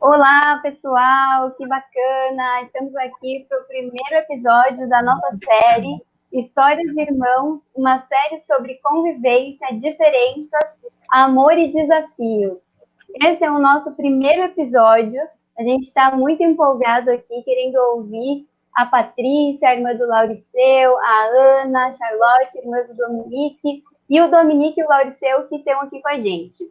Olá, pessoal, que bacana! Estamos aqui para o primeiro episódio da nossa série Histórias de Irmãos, uma série sobre convivência, diferenças, amor e desafios. Esse é o nosso primeiro episódio. A gente está muito empolgado aqui, querendo ouvir a Patrícia, a irmã do Lauriceu, a Ana, a Charlotte, a irmã do Dominique, e o Dominique e o Lauriceu que estão aqui com a gente.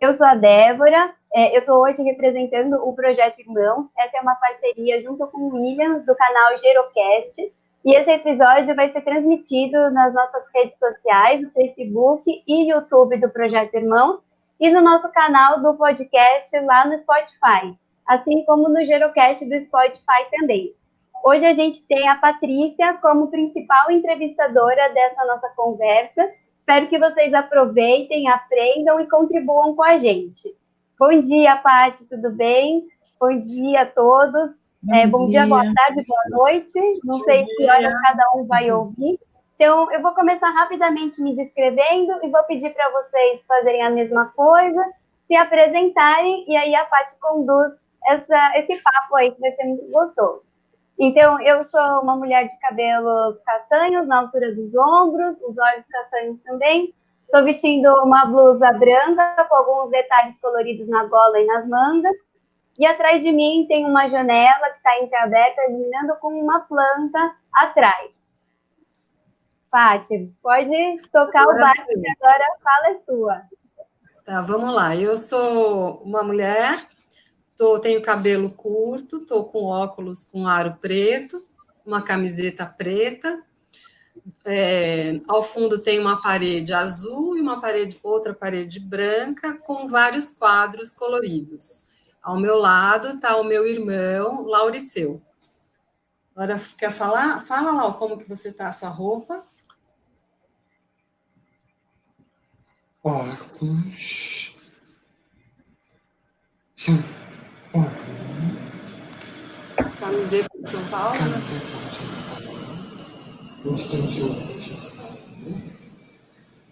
Eu sou a Débora, é, eu estou hoje representando o Projeto Irmão. Essa é uma parceria junto com o Williams, do canal Gerocast. E esse episódio vai ser transmitido nas nossas redes sociais, no Facebook e YouTube do Projeto Irmão, e no nosso canal do podcast lá no Spotify, assim como no Gerocast do Spotify também. Hoje a gente tem a Patrícia como principal entrevistadora dessa nossa conversa. Espero que vocês aproveitem, aprendam e contribuam com a gente. Bom dia, Paty, tudo bem? Bom dia a todos. Bom, é, bom dia. dia. boa tarde, boa noite. Não bom sei dia. que hora cada um vai ouvir. Então, eu vou começar rapidamente me descrevendo e vou pedir para vocês fazerem a mesma coisa, se apresentarem, e aí a Paty conduz essa, esse papo aí, que vai ser muito gostoso. Então, eu sou uma mulher de cabelos castanhos, na altura dos ombros, os olhos castanhos também. Estou vestindo uma blusa branca com alguns detalhes coloridos na gola e nas mangas. E atrás de mim tem uma janela que está entreaberta, iluminando com uma planta atrás. Pati, pode tocar agora o barco, que agora a fala é sua. Tá, vamos lá. Eu sou uma mulher Tô, tenho cabelo curto, tô com óculos com aro preto, uma camiseta preta. É, ao fundo tem uma parede azul e uma parede, outra parede branca com vários quadros coloridos. Ao meu lado está o meu irmão Lauriceu. Agora quer falar? Fala lá como que você está a sua roupa. Óculos. Camiseta de São Paulo? Camiseta de São Paulo. Uns tênis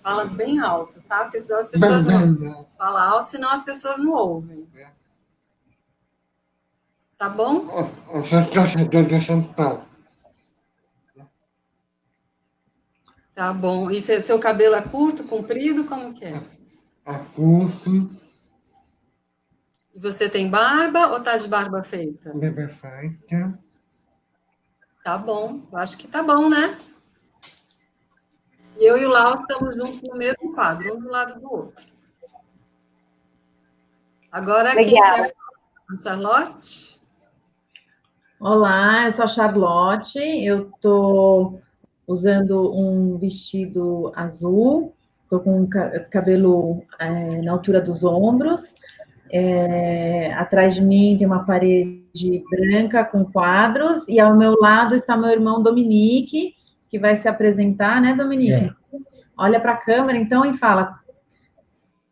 Fala bem alto, tá? Porque senão as pessoas não. Fala alto, senão as pessoas não ouvem. Tá bom? Eu sou torcedor de São Paulo. Tá bom. E seu cabelo é curto, comprido? Como que é? É curto. Você tem barba ou tá de barba feita? Barba feita. Tá bom, acho que tá bom, né? Eu e o Lau estamos juntos no mesmo quadro, um do lado do outro. Agora, quem quer falar? Charlotte? Olá, eu sou a Charlotte, eu estou usando um vestido azul, estou com cabelo é, na altura dos ombros, é, atrás de mim tem uma parede branca com quadros, e ao meu lado está meu irmão Dominique, que vai se apresentar, né, Dominique? É. Olha para a câmera então e fala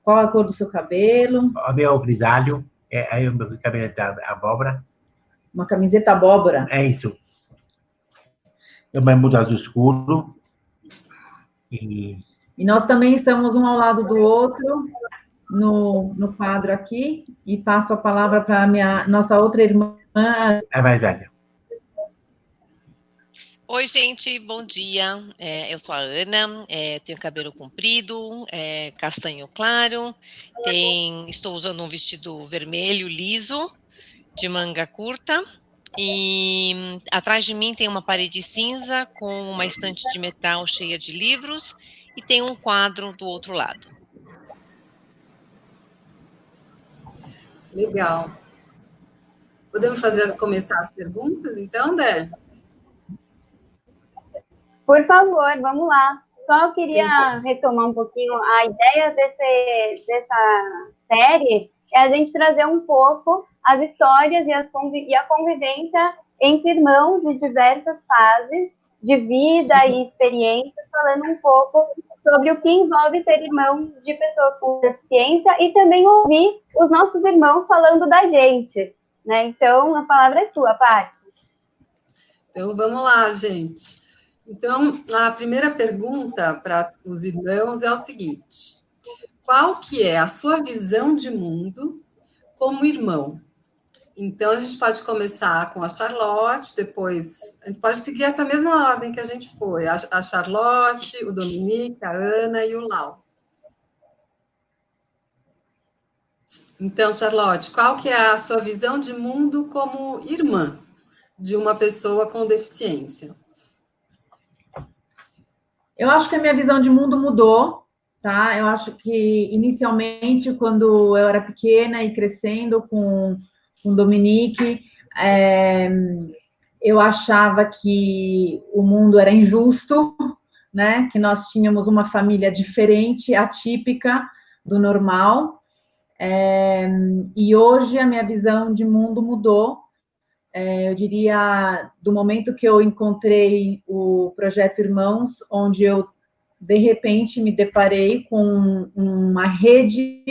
qual a cor do seu cabelo. O meu grisalho, é, aí o meu cabelo é abóbora. Uma camiseta abóbora. É isso. Eu me mudo azul escuro. E... e nós também estamos um ao lado do outro no, no quadro aqui e passo a palavra para a minha nossa outra irmã. É mais velha. Oi, gente, bom dia. É, eu sou a Ana, é, tenho cabelo comprido, é, castanho claro, tem, estou usando um vestido vermelho liso, de manga curta, e atrás de mim tem uma parede cinza com uma estante de metal cheia de livros e tem um quadro do outro lado. Legal. Podemos fazer começar as perguntas, então, Dé? Por favor, vamos lá. Só queria retomar um pouquinho a ideia desse, dessa série é a gente trazer um pouco as histórias e, as e a convivência entre irmãos de diversas fases de vida Sim. e experiências, falando um pouco sobre o que envolve ser irmão de pessoas com deficiência e também ouvir os nossos irmãos falando da gente. Né? Então, a palavra é sua, Paty. Então, vamos lá, gente. Então, a primeira pergunta para os irmãos é o seguinte: qual que é a sua visão de mundo como irmão? Então, a gente pode começar com a Charlotte, depois a gente pode seguir essa mesma ordem que a gente foi, a Charlotte, o Dominique, a Ana e o Lau. Então, Charlotte, qual que é a sua visão de mundo como irmã de uma pessoa com deficiência? Eu acho que a minha visão de mundo mudou, tá? Eu acho que inicialmente, quando eu era pequena e crescendo com com Dominique, é, eu achava que o mundo era injusto, né? Que nós tínhamos uma família diferente, atípica do normal. É, e hoje a minha visão de mundo mudou. É, eu diria do momento que eu encontrei o projeto Irmãos, onde eu de repente me deparei com uma rede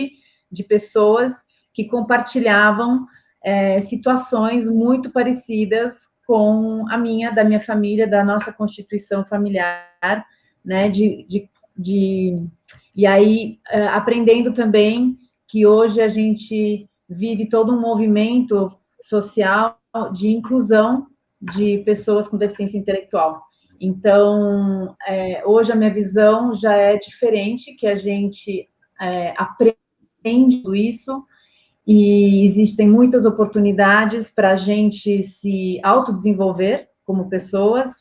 de pessoas que compartilhavam é, situações muito parecidas com a minha, da minha família, da nossa constituição familiar, né? De, de, de e aí é, aprendendo também que hoje a gente vive todo um movimento social de inclusão de pessoas com deficiência intelectual. Então, é, hoje a minha visão já é diferente, que a gente é, aprende isso, e existem muitas oportunidades para a gente se autodesenvolver como pessoas,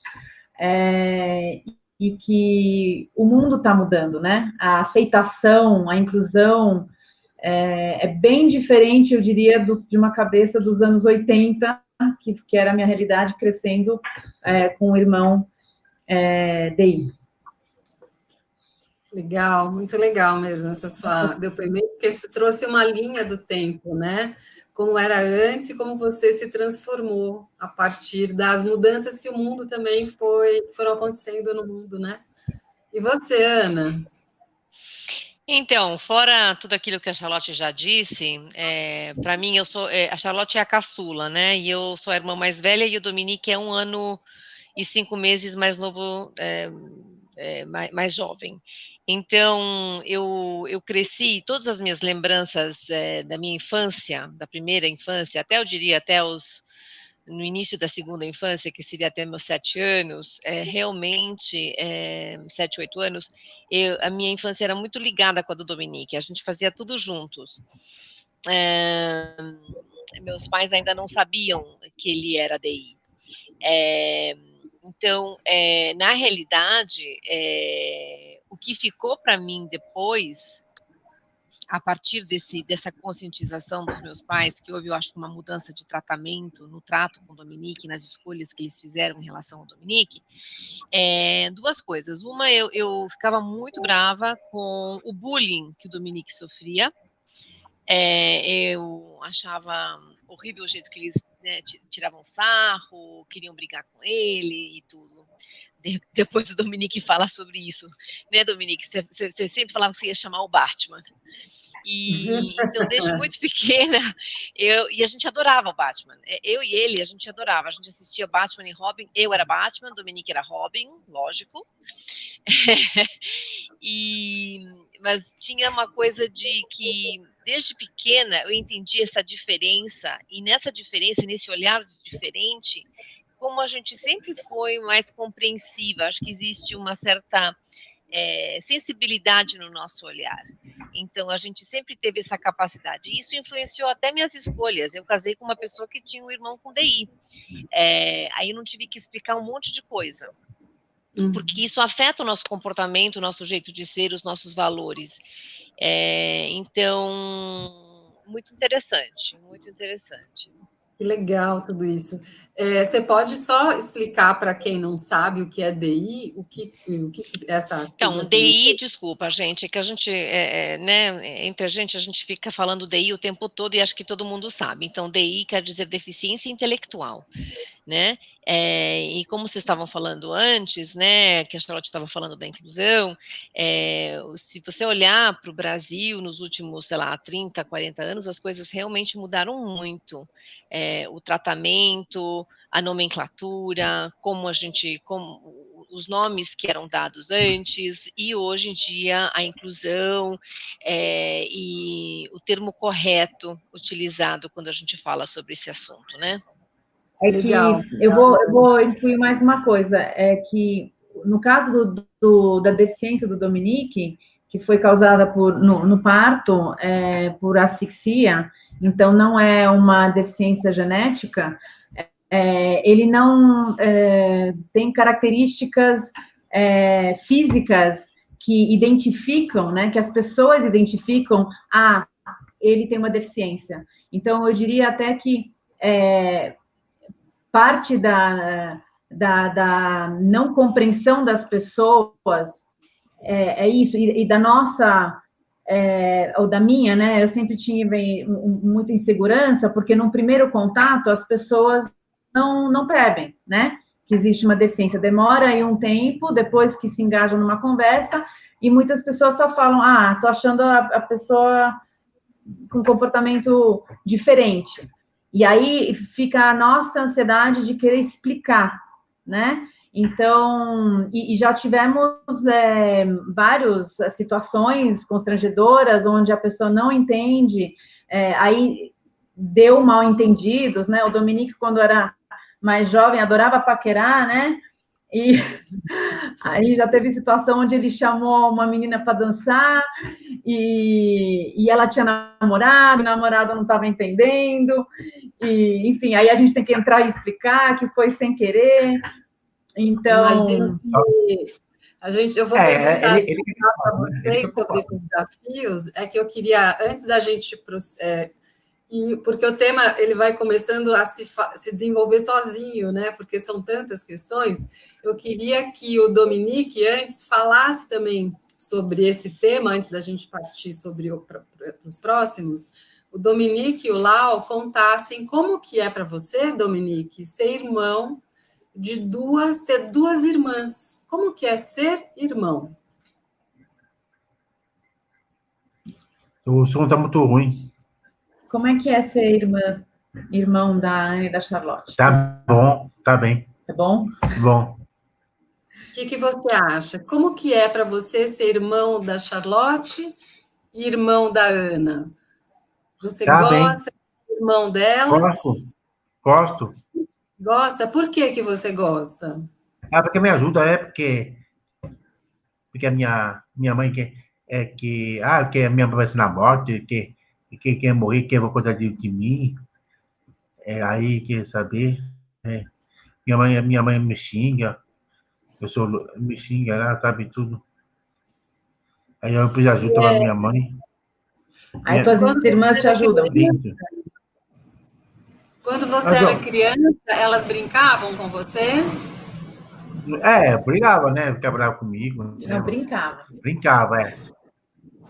é, e que o mundo está mudando, né? A aceitação, a inclusão é, é bem diferente, eu diria, do, de uma cabeça dos anos 80, que, que era a minha realidade crescendo é, com o irmão é, DI. Legal, muito legal mesmo essa sua depoimento, porque você trouxe uma linha do tempo, né? Como era antes e como você se transformou a partir das mudanças que o mundo também foi, foram acontecendo no mundo, né? E você, Ana? Então, fora tudo aquilo que a Charlotte já disse, é, para mim eu sou é, a Charlotte é a caçula, né? E eu sou a irmã mais velha e o Dominique é um ano e cinco meses mais novo, é, é mais, mais jovem. Então, eu, eu cresci, todas as minhas lembranças é, da minha infância, da primeira infância, até eu diria até os, no início da segunda infância, que seria até meus sete anos, é, realmente, é, sete, oito anos, eu, a minha infância era muito ligada com a do Dominique, a gente fazia tudo juntos. É, meus pais ainda não sabiam que ele era DI. Então, na realidade, o que ficou para mim depois, a partir desse, dessa conscientização dos meus pais, que houve, eu acho, uma mudança de tratamento no trato com o Dominique, nas escolhas que eles fizeram em relação ao Dominique, é, duas coisas. Uma, eu, eu ficava muito brava com o bullying que o Dominique sofria. É, eu achava horrível o jeito que eles né, tiravam sarro, queriam brigar com ele e tudo depois o Dominique fala sobre isso, né, Dominique? Você sempre falava que você ia chamar o Batman. E então, desde muito pequena, eu, e a gente adorava o Batman. É, eu e ele, a gente adorava. A gente assistia Batman e Robin. Eu era Batman, Dominique era Robin, lógico. e, mas tinha uma coisa de que, desde pequena, eu entendi essa diferença, e nessa diferença, nesse olhar diferente, como a gente sempre foi mais compreensiva, acho que existe uma certa é, sensibilidade no nosso olhar. Então, a gente sempre teve essa capacidade. E isso influenciou até minhas escolhas. Eu casei com uma pessoa que tinha um irmão com DI. É, aí eu não tive que explicar um monte de coisa. Uhum. Porque isso afeta o nosso comportamento, o nosso jeito de ser, os nossos valores. É, então, muito interessante, muito interessante. Que legal tudo isso. É, você pode só explicar para quem não sabe o que é DI, o que, o que é essa. Então, DI, desculpa, gente, é que a gente, é, é, né, entre a gente, a gente fica falando DI o tempo todo e acho que todo mundo sabe. Então, DI quer dizer deficiência intelectual, né? É, e como vocês estavam falando antes, né, que a Charlotte estava falando da inclusão, é, se você olhar para o Brasil nos últimos, sei lá, 30, 40 anos, as coisas realmente mudaram muito. É, o tratamento, a nomenclatura, como a gente, como os nomes que eram dados antes e hoje em dia a inclusão é, e o termo correto utilizado quando a gente fala sobre esse assunto, né? É que eu vou, eu vou incluir mais uma coisa, é que no caso do, do, da deficiência do Dominique, que foi causada por, no, no parto é, por asfixia, então não é uma deficiência genética, é, ele não é, tem características é, físicas que identificam, né, que as pessoas identificam, ah, ele tem uma deficiência. Então, eu diria até que é, parte da, da, da, não compreensão das pessoas é, é isso, e, e, da nossa, é, ou da minha, né, eu sempre tive muita insegurança, porque num primeiro contato as pessoas não, não né? Que existe uma deficiência. Demora aí um tempo, depois que se engajam numa conversa, e muitas pessoas só falam: ah, tô achando a, a pessoa com comportamento diferente. E aí fica a nossa ansiedade de querer explicar, né? Então, e, e já tivemos é, várias situações constrangedoras onde a pessoa não entende, é, aí deu mal entendidos, né? O Dominique, quando era mais jovem, adorava paquerar, né? E aí já teve situação onde ele chamou uma menina para dançar e, e ela tinha namorado, o namorado não estava entendendo, e enfim, aí a gente tem que entrar e explicar que foi sem querer. Então. Que a gente, eu vou é, perguntar ele, ele, para vocês sobre esses desafios. É que eu queria, antes da gente é, e porque o tema ele vai começando a se, se desenvolver sozinho, né? Porque são tantas questões. Eu queria que o Dominique antes falasse também sobre esse tema antes da gente partir sobre o, para os próximos. O Dominique e o Lau contassem como que é para você, Dominique, ser irmão de duas, ter duas irmãs. Como que é ser irmão? O som está muito ruim. Como é que é ser irmã, irmão da Anne e da Charlotte? Tá bom, tá bem. Tá bom? Bom. O que, que você acha? Como que é para você ser irmão da Charlotte e irmão da Ana? Você tá gosta bem. irmão delas? Gosto. Gosto. Gosta? Por que que você gosta? Ah, porque me ajuda, é porque porque a minha minha mãe que é que ah, que a minha mãe vai ser na morte, que e quem quer morrer, quem vai cuidar de, de mim, é, aí quer saber. É. Minha, mãe, minha mãe me xinga, eu sou, me xinga, ela sabe tudo. Aí eu preciso ajuda é. minha mãe. Aí minha... tuas irmãs te ajudam. Quando você Mas, era criança, elas brincavam com você? É, brincava, né? Quebrava comigo. Não, brincava. Brincava, é.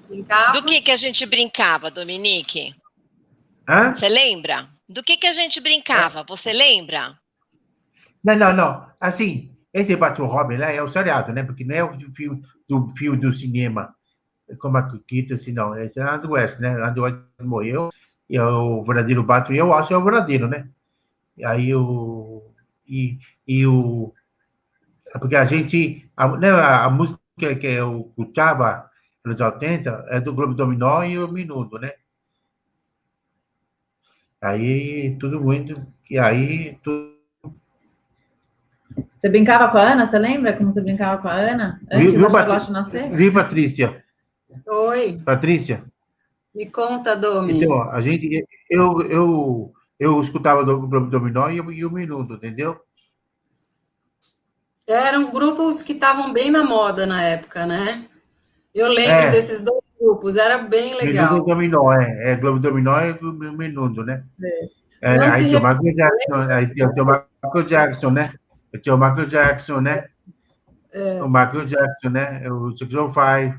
Brincava. Do que, que a gente brincava, Dominique? Hã? Você lembra? Do que, que a gente brincava? Você lembra? Não, não, não. Assim, esse Batman Robin lá é o seriado, né? Porque não é o fio do, fio do cinema, como a Kito, assim, não. Esse é a do West, né? A do West morreu, e é o verdadeiro Batman, eu acho que é o verdadeiro, né? E aí o. E, e o. Porque a gente. A, né, a, a música que eu escutava anos 80, é do Globo Dominó e o Minuto, né? Aí, tudo muito... E aí, tudo... Você brincava com a Ana? Você lembra como você brincava com a Ana? Antes viu, da Charlotte nascer? Vi, Patrícia. Oi. Patrícia. Me conta, Domi. Então, a gente... Eu, eu, eu escutava o Globo Dominó e, e o Minuto, entendeu? Eram grupos que estavam bem na moda na época, né? Eu lembro é. desses dois grupos, era bem legal. Globo Dominó, é. é Globo Dominó e Globo Menudo, né? É. É, aí tinha o Michael Jackson, aí tinha, tinha o Michael Jackson, né? Tinha o Michael Jackson, né? É. O Michael Jackson, né? O Six Five,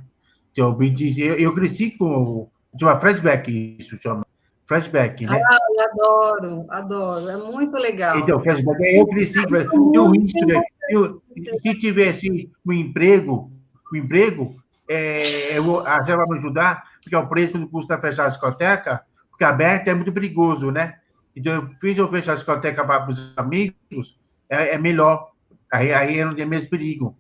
tinha o BTC. Eu, eu cresci com. Tinha flashback, isso chama. Flashback, né? Ah, eu adoro, adoro. É muito legal. Então, flashback, eu cresci. Eu, eu, se tivesse um emprego, um emprego, é, a me ajudar, porque é o preço que custa fechar a discoteca, porque aberta é muito perigoso, né? Então, eu fiz eu fechar a discoteca para os amigos, é, é melhor Aí, aí não tem mesmo perigo.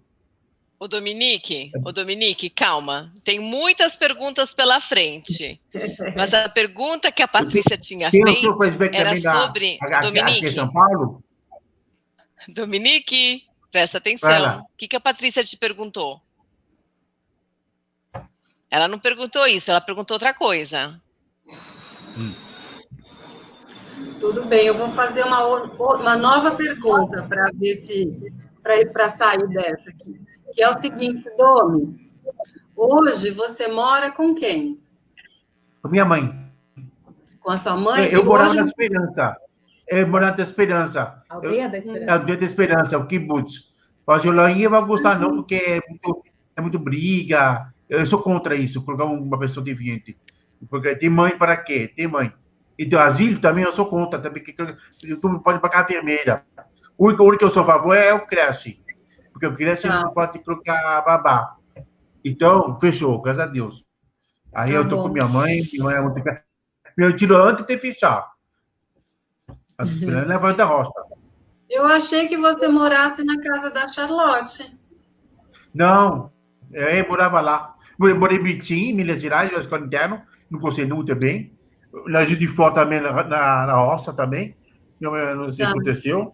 O Dominique, o Dominique, calma. Tem muitas perguntas pela frente. Mas a pergunta que a Patrícia tinha Tem feito era da- sobre a- Dominique. São Paulo? Dominique, presta atenção. O que, que a Patrícia te perguntou? Ela não perguntou isso, ela perguntou outra coisa. Tudo bem, eu vou fazer uma, uma nova pergunta para ver se para sair dessa aqui. Que é o seguinte, Domi. Hoje você mora com quem? Com minha mãe. Com a sua mãe? Eu E morava hoje- na Esperança. Eu morava na Esperança. Aldeia da É Esperança. o dia da esperança, o kibbutz. Mas eu não ia gostar não, porque é muito, é muito briga. Eu sou contra isso, colocar uma pessoa deviante. Porque tem mãe para quê? Tem mãe. E do asilo também eu sou contra, também que não pode pagar a enfermeira. O único, o único que eu sou a favor é o creche. Porque o creche Tá. não pode colocar babá. Então, fechou, graças a Deus. Aí Tá eu tô bom. com minha mãe, minha mãe é muito... Eu tiro antes de fechar. A esperança é a voz da roça. Eu achei que você morasse na casa da Charlotte. Não, eu morava lá. Morei em Bitim, Minas Gerais, na escola interna, não gostei muito bem. Na Juiz de Fora também, na, na, na roça também. Não se Tá. aconteceu.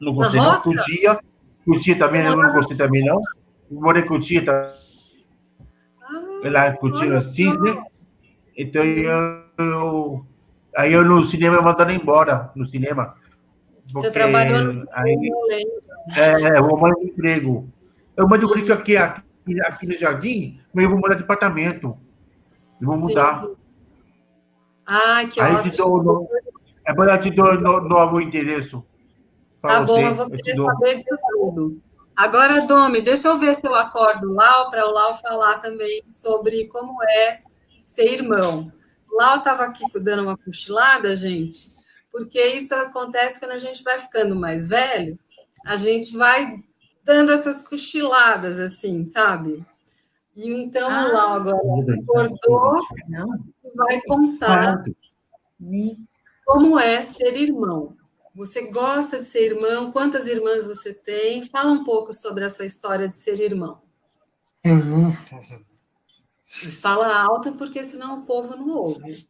Não gostei, não. Cotia. Cotia também, Você eu não gostei também, não. Morei em Cotia, tá? Ah, lá em Cotia, Cisne. Então, eu, eu- aí eu no cinema eu mandaram embora, no cinema. você Porque trabalhou no aí, é, eu morar de emprego. Eu mando por isso aqui, aqui, aqui no jardim, mas eu vou morar de apartamento. Eu vou mudar. Sim. Ah, que Aí eu ótimo. te dou, no, é bom eu te dou no, novo endereço. Tá bom, você. eu vou te querer saber disso tudo. Agora, Domi, deixa eu ver se eu acordo o Lau, para o Lau falar também sobre como é ser irmão. O Lau estava aqui dando uma cochilada, gente, porque isso acontece quando a gente vai ficando mais velho, a gente vai dando essas cochiladas, assim, sabe? E então Ah. Lau agora acordou e vai contar. Nem- como é ser irmão? Você gosta de ser irmão? Quantas irmãs você tem? Fala um pouco sobre essa história de ser irmão. Mas fala alto porque senão o povo não ouve.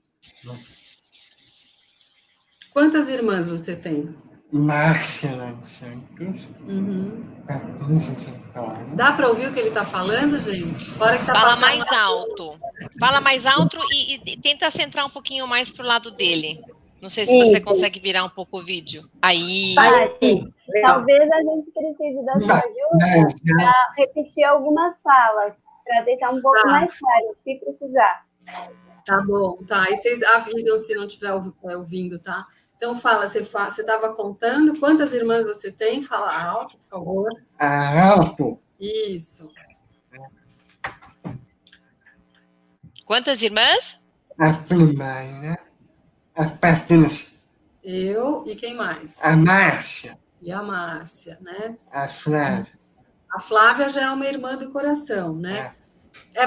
Quantas irmãs você tem? Márcia em Santos, Uhum. Patrícia em São Paulo, Dá para ouvir o que ele está falando, gente? Fora que tá Fala passando mais alto. Fala mais alto e, e tenta centrar um pouquinho mais pro lado dele. Não sei se você consegue virar um pouco o vídeo. Aí. Legal. Talvez a gente precise da sua ajuda para repetir algumas falas, para deixar um pouco Tá. mais claro, se precisar. Tá bom, tá. Aí vocês avisam se não estiver é, ouvindo, tá? Então fala, você estava contando quantas irmãs você tem? Fala alto, por favor. a Alto, Isso. Quantas irmãs? a primária, a Patrícia, Eu e quem mais? a Márcia, E a Márcia, né? a Flávia. A Flávia já é uma irmã do coração, né? É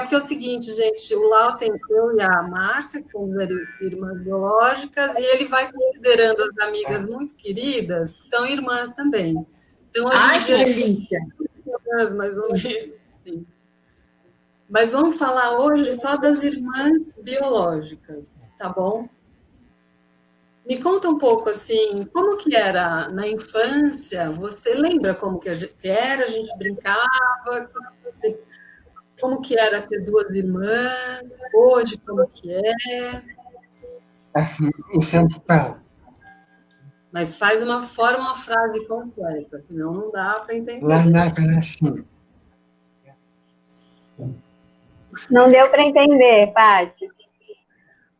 porque é o seguinte, gente, o Lau tem eu e a Márcia, que somos ir- irmãs biológicas, e ele vai considerando as amigas muito queridas, que são irmãs também. Então, a Ai, gente que delícia. irmãs, mais ou menos. assim. Mas vamos falar hoje só das irmãs biológicas, tá bom? Me conta um pouco assim, como que era na infância? Você lembra como que era? A gente brincava? Você- como que era ter duas irmãs? Hoje, como que é? Em São Paulo, Mas faz uma forma, uma frase completa, senão não dá para entender. lá na Pracinha. Não deu para entender, Paty.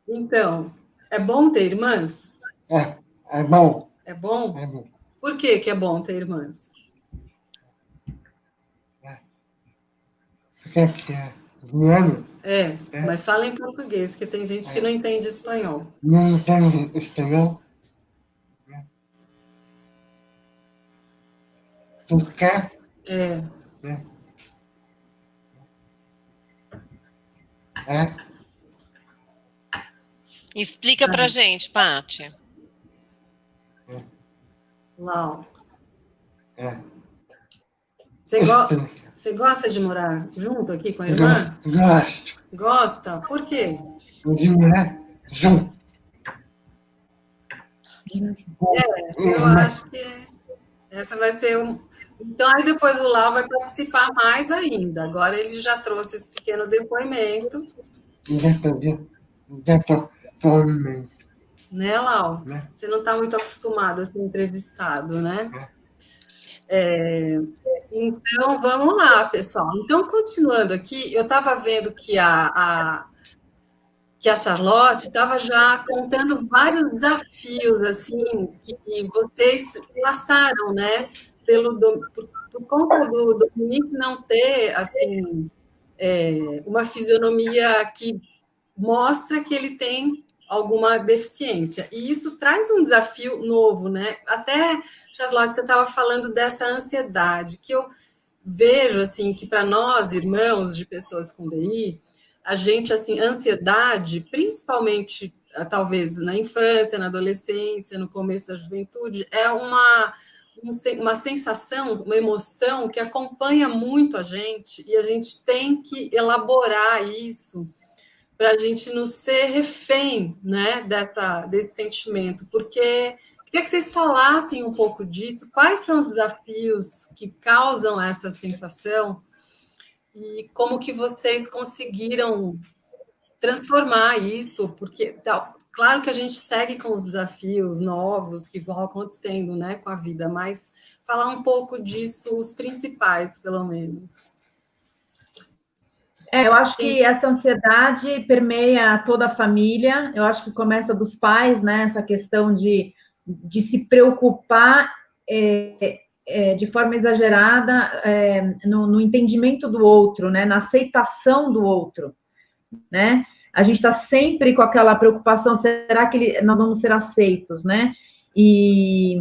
Então, é bom ter irmãs? É, é bom, É bom? é bom. Por que, que é bom ter irmãs? Aqui é ano, É, É. mas fala em português, que tem gente que não entende espanhol. não entende espanhol. Porque É, é, Explica pra gente, Paty. Lau. é, Você, go você gosta de morar junto aqui com a irmã? Gosto. Gosta? Por quê? De morar junto. É, eu acho que essa vai ser um. Então, aí depois o Lau vai participar mais ainda. Agora ele já trouxe esse pequeno depoimento. Depoimento. Né, Lau? Né? Você não está muito acostumado a ser entrevistado, né? É, então, vamos lá, pessoal. Então, continuando aqui, eu estava vendo que a, a, que a Charlotte estava já contando vários desafios assim que vocês passaram, né? Pelo por, por conta do Dominique não ter assim é, uma fisionomia que mostra que ele tem alguma deficiência e isso traz um desafio novo, né? Até Charlotte, você estava falando dessa ansiedade que eu vejo assim que para nós irmãos de pessoas com DI a gente, assim, ansiedade, principalmente, ah, talvez na infância, na adolescência, no começo da juventude, é uma, uma sensação, uma emoção que acompanha muito a gente e a gente tem que elaborar isso para a gente não ser refém né, dessa, desse sentimento, porque queria que vocês falassem um pouco disso, quais são os desafios que causam essa sensação e como que vocês conseguiram transformar isso, porque tá, claro que a gente segue com os desafios novos que vão acontecendo, né, com a vida, mas falar um pouco disso, os principais, pelo menos. É, eu acho que essa ansiedade permeia toda a família. Eu acho que começa dos pais, né? Essa questão de, de se preocupar é, é, de forma exagerada é, no, no, entendimento do outro, né, na aceitação do outro, né? A gente está sempre com aquela preocupação: será que ele, nós vamos ser aceitos, né? E,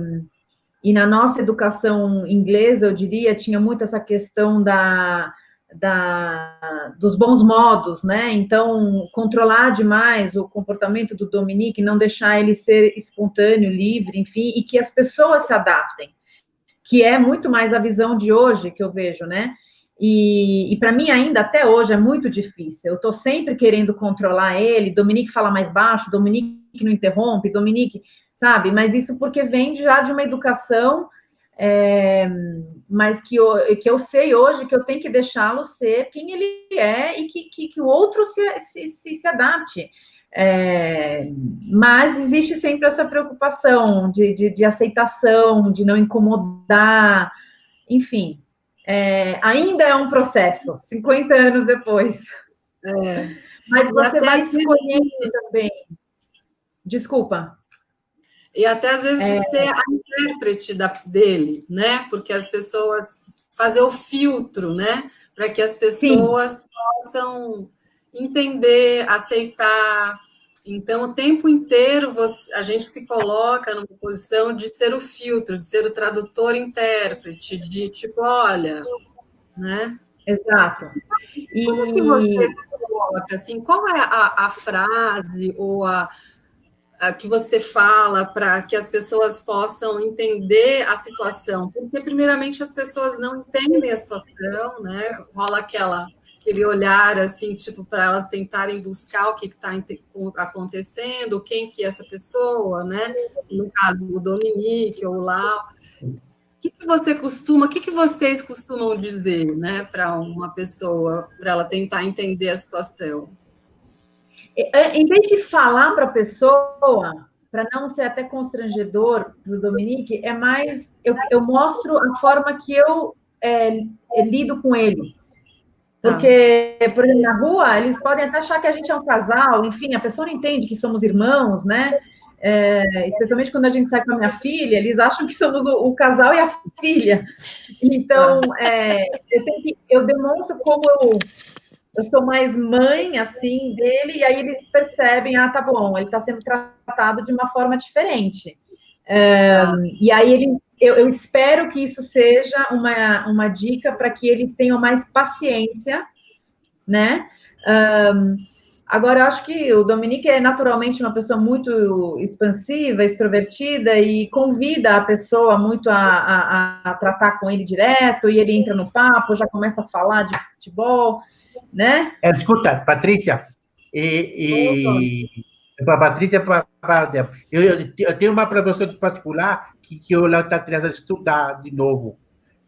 e na nossa educação inglesa, eu diria, tinha muito essa questão da, da, dos bons modos, né? Então, controlar demais o comportamento do Dominique, não deixar ele ser espontâneo, livre, enfim, e que as pessoas se adaptem que é muito mais a visão de hoje que eu vejo, né? E, e para mim ainda até hoje é muito difícil. Eu estou sempre querendo controlar ele. Dominique fala mais baixo, Dominique não interrompe, Dominique, sabe? Mas isso porque vem já de uma educação, é, mas que eu, que eu sei hoje que eu tenho que deixá-lo ser quem ele é e que, que, que o outro se, se, se, se adapte. É, mas existe sempre essa preocupação de, de, de aceitação, de não incomodar, enfim. É, ainda é um processo, 50 anos depois. É. Mas você vai escolhendo também. Desculpa. E até às vezes de é. ser a intérprete da, dele, né? Porque as pessoas fazer o filtro, né? Para que as pessoas Sim. possam entender, aceitar. Então, o tempo inteiro você, a gente se coloca numa posição de ser o filtro, de ser o tradutor intérprete, de tipo, olha, né? Exato. E como que você se coloca assim? Qual é a, a frase ou a que você fala para que as pessoas possam entender a situação? Porque primeiramente as pessoas não entendem a situação, né? Rola aquela aquele olhar assim, tipo, para elas tentarem buscar o que está acontecendo, quem que é essa pessoa, né? No caso, o Dominique ou o Lau. O que, que você costuma, o que, que vocês costumam dizer, né, para uma pessoa, para ela tentar entender a situação? É, em vez de falar para a pessoa, para não ser até constrangedor para o Dominique, é mais eu, eu, mostro a forma que eu é, lido com ele. Porque, por exemplo, na rua, eles podem até achar que a gente é um casal, enfim, a pessoa não entende que somos irmãos, né? É, especialmente quando a gente sai com a minha filha, eles acham que somos o, o casal e a filha. Então, é, eu, que, eu, demonstro como eu, eu sou mais mãe, assim, dele, e aí eles percebem, ah, tá bom, ele está sendo tratado de uma forma diferente. É, e aí eles eu, eu espero que isso seja uma, uma dica para que eles tenham mais paciência, né? Um, Agora, eu acho que o Dominique é naturalmente uma pessoa muito expansiva, extrovertida e convida a pessoa muito a, a, a, tratar com ele direto, e ele entra no papo, já começa a falar de futebol, né? É, escuta, Patrícia, e, e para Patrícia, para eu, eu tenho uma professora particular que, que eu está querendo estudar de novo.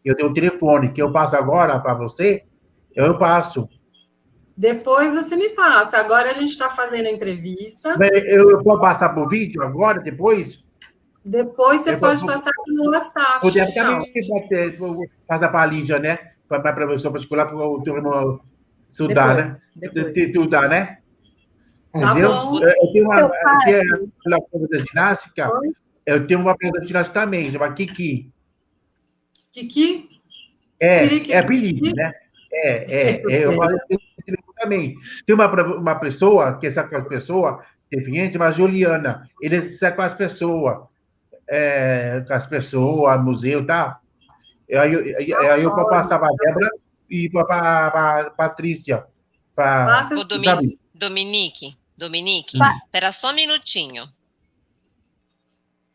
Eu tenho um telefone que eu passo agora para você, eu passo. Depois você me passa. Agora a gente está fazendo a entrevista. Eu vou passar por vídeo agora, depois? Depois você depois, pode passar no WhatsApp. Poder também pode passar para a Lígia, né? Para a professora particular, para o turno estudar, depois, né? Estudar, né? Tá Entendeu? bom. Eu tenho uma, uma prova da ginástica, eu tenho uma prova da ginástica também, chama Kiki. Kiki? É, é apelido, né? É, é, é eu falo também. Tem uma, uma pessoa, que é essa pessoa, deficiente, mas Juliana. Ele está com as pessoas, é, com as pessoas, museu, tá? Aí, aí, aí eu para a Débora e para a Patrícia. Pra, Passa, Dominique, Dominique, Dominique, espera só um minutinho.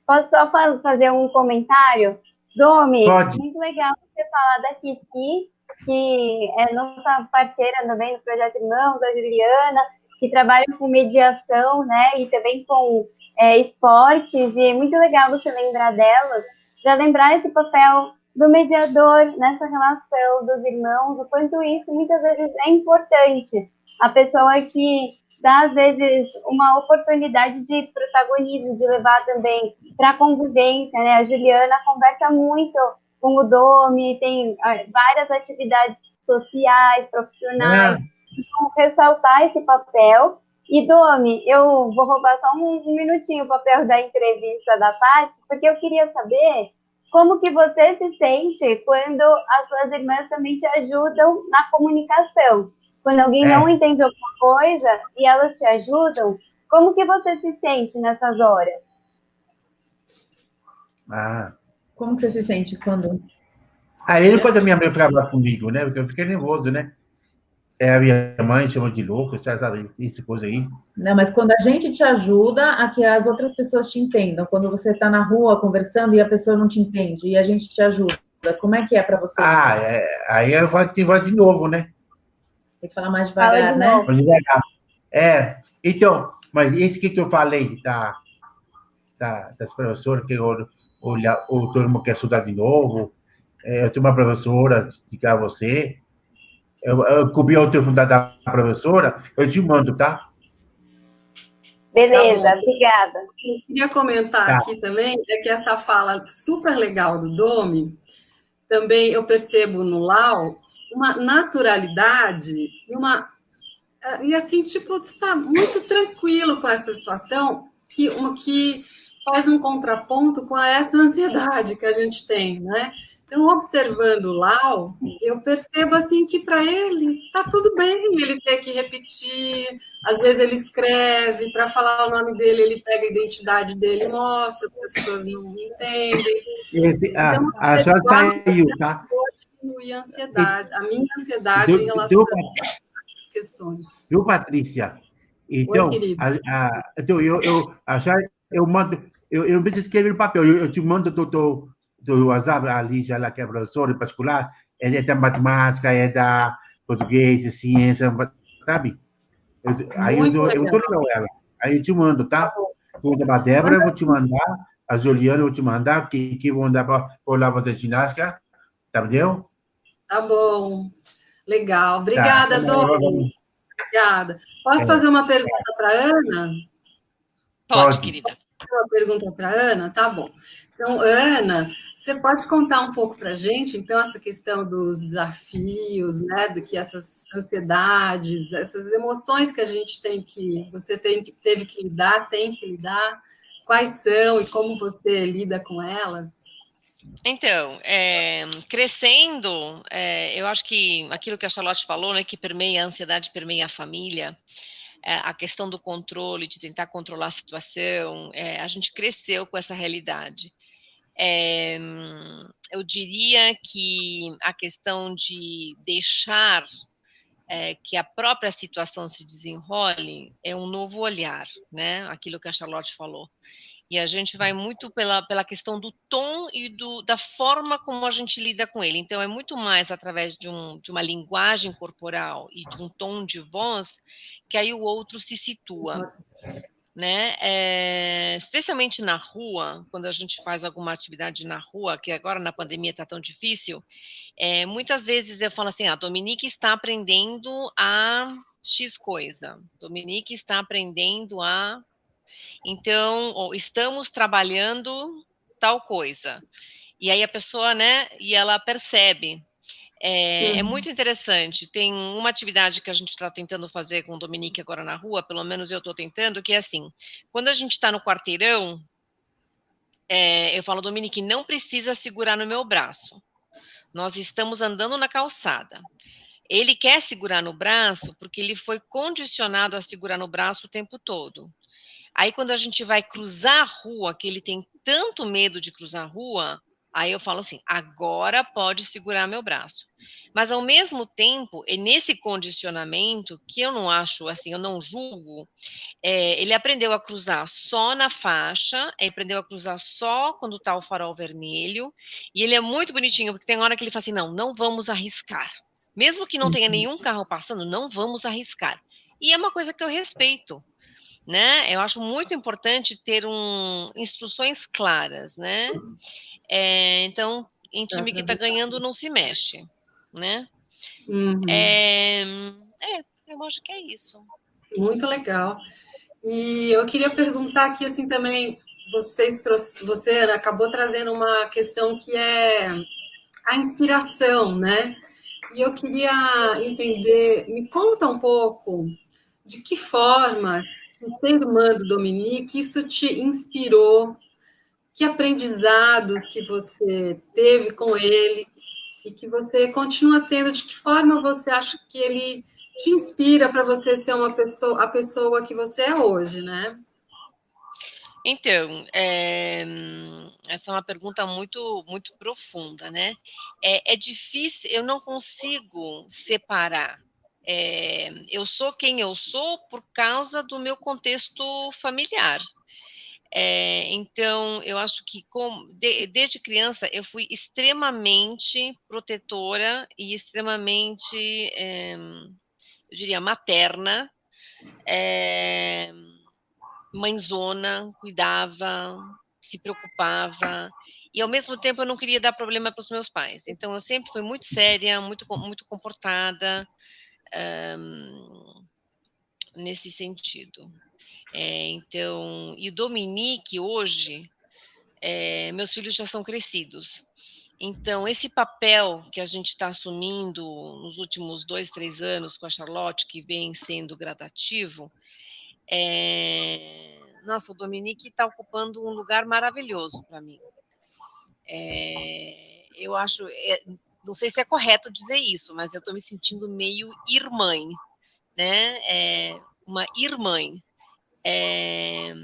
Posso só fazer um comentário? Domi, Pode. muito legal você falar da Kiki, que é nossa parceira também no Projeto Irmãos, a Juliana, que trabalha com mediação, né, e também com é, esportes, e é muito legal você lembrar delas, para lembrar esse papel do mediador nessa relação dos irmãos, o quanto isso muitas vezes é importante. A pessoa que dá, às vezes, uma oportunidade de protagonismo, de levar também para a convivência, né? A Juliana conversa muito com o Domi, tem ah, várias atividades sociais, profissionais, é. então, ressaltar esse papel. E, Domi, eu vou roubar só um, um minutinho o papel da entrevista da Paty, porque eu queria saber como que você se sente quando as suas irmãs também te ajudam na comunicação. Quando alguém é. não entende alguma coisa e elas te ajudam, como que você se sente nessas horas? Ah, como você se sente quando. Aí depois a minha mãe falava comigo, né? Porque eu fiquei nervoso, né? É, a minha mãe chama de louco, sabe? Essa coisa aí. Não, mas quando a gente te ajuda a que as outras pessoas te entendam, quando você está na rua conversando e a pessoa não te entende e a gente te ajuda, como é que é para você? Ah, é, aí eu vou ativar de novo, né? Tem que falar mais devagar, né? Mais devagar. É, então, mas esse que eu falei da, da das professoras que eu olhar, ou todo mundo quer estudar de novo. É, eu tenho uma professora que a você. Eu, eu cobri o telefone da professora, eu te mando, tá? Beleza, tá obrigada. Eu queria comentar tá. aqui também é que essa fala super legal do Domi, também eu percebo no Lau uma naturalidade e uma e assim tipo está muito tranquilo com essa situação que uma que faz um contraponto com essa ansiedade que a gente tem, né? Então, observando o Lau, eu percebo assim que para ele tá tudo bem ele ter que repetir. Às vezes ele escreve, para falar o nome dele, ele pega a identidade dele e mostra, as pessoas não entendem. Esse, a, então, a, a já saiu, tá? E a ansiedade, a minha ansiedade em relação às questões. Viu, Patrícia? Então, Oi, a, a, então eu, eu, a, já, eu mando, eu, eu não preciso escrever no papel, eu, eu te mando do, do, do WhatsApp, a Lígia, lá, que é professora em particular, é, é da matemática, é da português, é ciência, sabe? Eu, aí eu, eu, eu dou legal ela. Aí eu te mando, tá? Vou mandar para a Débora, eu vou te mandar, a Juliana eu vou te mandar, que, que vou mandar para lá fazer ginástica, tá entendeu? Tá bom. Legal. Obrigada, tá, Dona. Obrigada. Posso é. fazer uma pergunta para Ana? Pode, Pode, querida uma pergunta para Ana? Tá bom. Então, Ana, você pode contar um pouco para a gente, então, essa questão dos desafios, né, do que essas ansiedades, essas emoções que a gente tem que, você tem que, teve que lidar, tem que lidar, quais são e como você lida com elas? Então, é, crescendo, é, eu acho que aquilo que a Charlotte falou, né, que permeia a ansiedade, permeia a família, é, a questão do controle, de tentar controlar a situação, é, a gente cresceu com essa realidade. É, eu diria que a questão de deixar é, que a própria situação se desenrole, é um novo olhar, né? Aquilo que a Charlotte falou. E a gente vai muito pela, pela questão do tom e do, da forma como a gente lida com ele. Então, é muito mais através de, um, de uma linguagem corporal e de um tom de voz que aí o outro se situa. Né? É, especialmente na rua, quando a gente faz alguma atividade na rua, que agora na pandemia está tão difícil, é, muitas vezes eu falo assim: a ah, Dominique está aprendendo a X coisa, Dominique está aprendendo a então, estamos trabalhando tal coisa. E aí a pessoa, né, e ela percebe. É, é muito interessante. Tem uma atividade que a gente está tentando fazer com o Dominique agora na rua, pelo menos eu estou tentando, que é assim: quando a gente está no quarteirão, é, eu falo, Dominique, não precisa segurar no meu braço. Nós estamos andando na calçada. Ele quer segurar no braço porque ele foi condicionado a segurar no braço o tempo todo. Aí, quando a gente vai cruzar a rua, que ele tem tanto medo de cruzar a rua, aí eu falo assim: agora pode segurar meu braço. Mas, ao mesmo tempo, é nesse condicionamento, que eu não acho, assim, eu não julgo, é, ele aprendeu a cruzar só na faixa, ele aprendeu a cruzar só quando está o farol vermelho, e ele é muito bonitinho, porque tem hora que ele fala assim: não, não vamos arriscar. Mesmo que não tenha uhum. nenhum carro passando, não vamos arriscar. E é uma coisa que eu respeito né? Eu acho muito importante ter um, instruções claras, né? É, então, em time que está ganhando não se mexe, né? Uhum. É, é, eu acho que é isso. Muito legal. E eu queria perguntar aqui assim também, vocês trouxe, você acabou trazendo uma questão que é a inspiração, né? E eu queria entender, me conta um pouco de que forma ser irmã do Dominique, isso te inspirou? Que aprendizados que você teve com ele e que você continua tendo? De que forma você acha que ele te inspira para você ser uma pessoa, a pessoa que você é hoje, né? Então, é, essa é uma pergunta muito, muito profunda, né? É, é difícil, eu não consigo separar é, eu sou quem eu sou por causa do meu contexto familiar. É, então, eu acho que com, de, desde criança eu fui extremamente protetora e extremamente, é, eu diria, materna, é, mãezona, cuidava, se preocupava e ao mesmo tempo eu não queria dar problema para os meus pais. Então eu sempre fui muito séria, muito muito comportada, um, nesse sentido. É, então, e o Dominique hoje, é, meus filhos já são crescidos. Então, esse papel que a gente está assumindo nos últimos dois, três anos com a Charlotte, que vem sendo gradativo, é... nossa, o Dominique está ocupando um lugar maravilhoso para mim. É... Eu acho, é, não sei se é correto dizer isso, mas eu estou me sentindo meio irmã, né? É, uma irmã. É,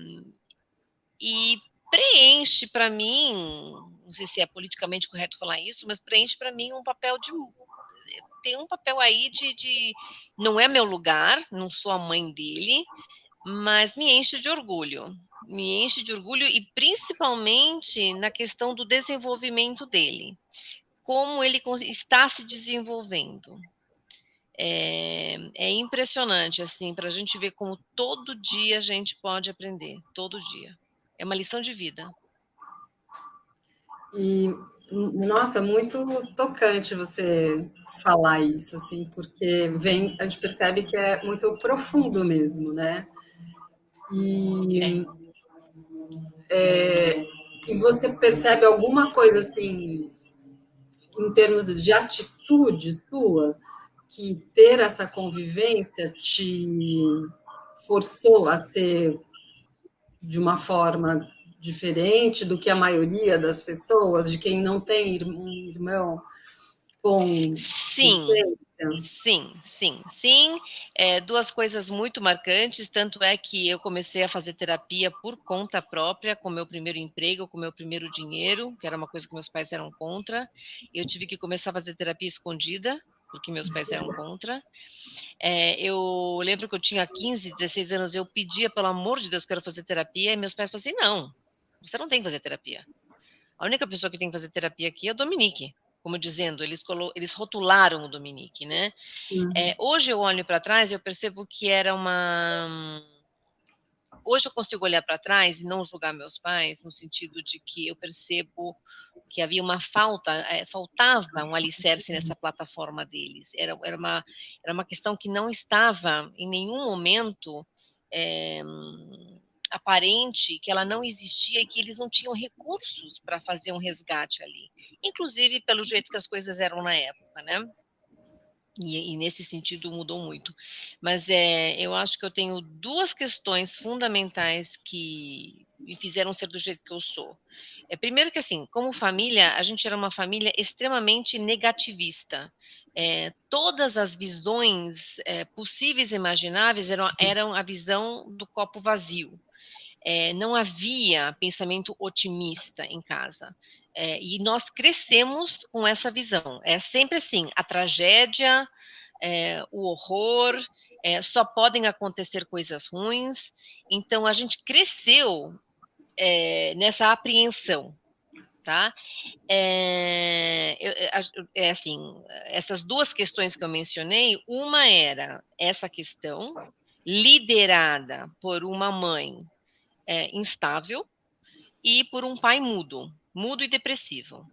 e preenche para mim, não sei se é politicamente correto falar isso, mas preenche para mim um papel de tem um papel aí de, de não é meu lugar, não sou a mãe dele, mas me enche de orgulho, me enche de orgulho e principalmente na questão do desenvolvimento dele como ele está se desenvolvendo. É, é impressionante, assim, para a gente ver como todo dia a gente pode aprender, todo dia. É uma lição de vida. E, nossa, muito tocante você falar isso, assim, porque vem, a gente percebe que é muito profundo mesmo, né? E, é. É, e você percebe alguma coisa assim em termos de atitude sua, que ter essa convivência te forçou a ser de uma forma diferente do que a maioria das pessoas, de quem não tem um irmão com. Sim. Sim, sim, sim. É, duas coisas muito marcantes, tanto é que eu comecei a fazer terapia por conta própria, com meu primeiro emprego, com meu primeiro dinheiro, que era uma coisa que meus pais eram contra. Eu tive que começar a fazer terapia escondida, porque meus pais eram contra. É, eu lembro que eu tinha 15, 16 anos, eu pedia, pelo amor de Deus, quero fazer terapia, e meus pais falaram assim: não, você não tem que fazer terapia. A única pessoa que tem que fazer terapia aqui é o Dominique. Como dizendo, eles, eles rotularam o Dominique, né? Uhum. É, hoje eu olho para trás e eu percebo que era uma hoje eu consigo olhar para trás e não julgar meus pais, no sentido de que eu percebo que havia uma falta, é, faltava um alicerce nessa plataforma deles. Era, era, uma, era uma questão que não estava em nenhum momento é, aparente, que ela não existia e que eles não tinham recursos para fazer um resgate ali. Inclusive pelo jeito que as coisas eram na época, né? E, e, nesse sentido mudou muito. Mas é, eu acho que eu tenho duas questões fundamentais que me fizeram ser do jeito que eu sou. É, primeiro que assim, como família, a gente era uma família extremamente negativista. É, todas as visões é, possíveis e imagináveis eram, eram a visão do copo vazio é, não havia pensamento otimista em casa. É, e nós crescemos com essa visão. É sempre assim: a tragédia, é, o horror, só podem acontecer coisas ruins. Então, a gente cresceu nessa apreensão. Tá? É, assim, essas duas questões que eu mencionei, uma era essa questão liderada por uma mãe é, instável e por um pai mudo, mudo e depressivo.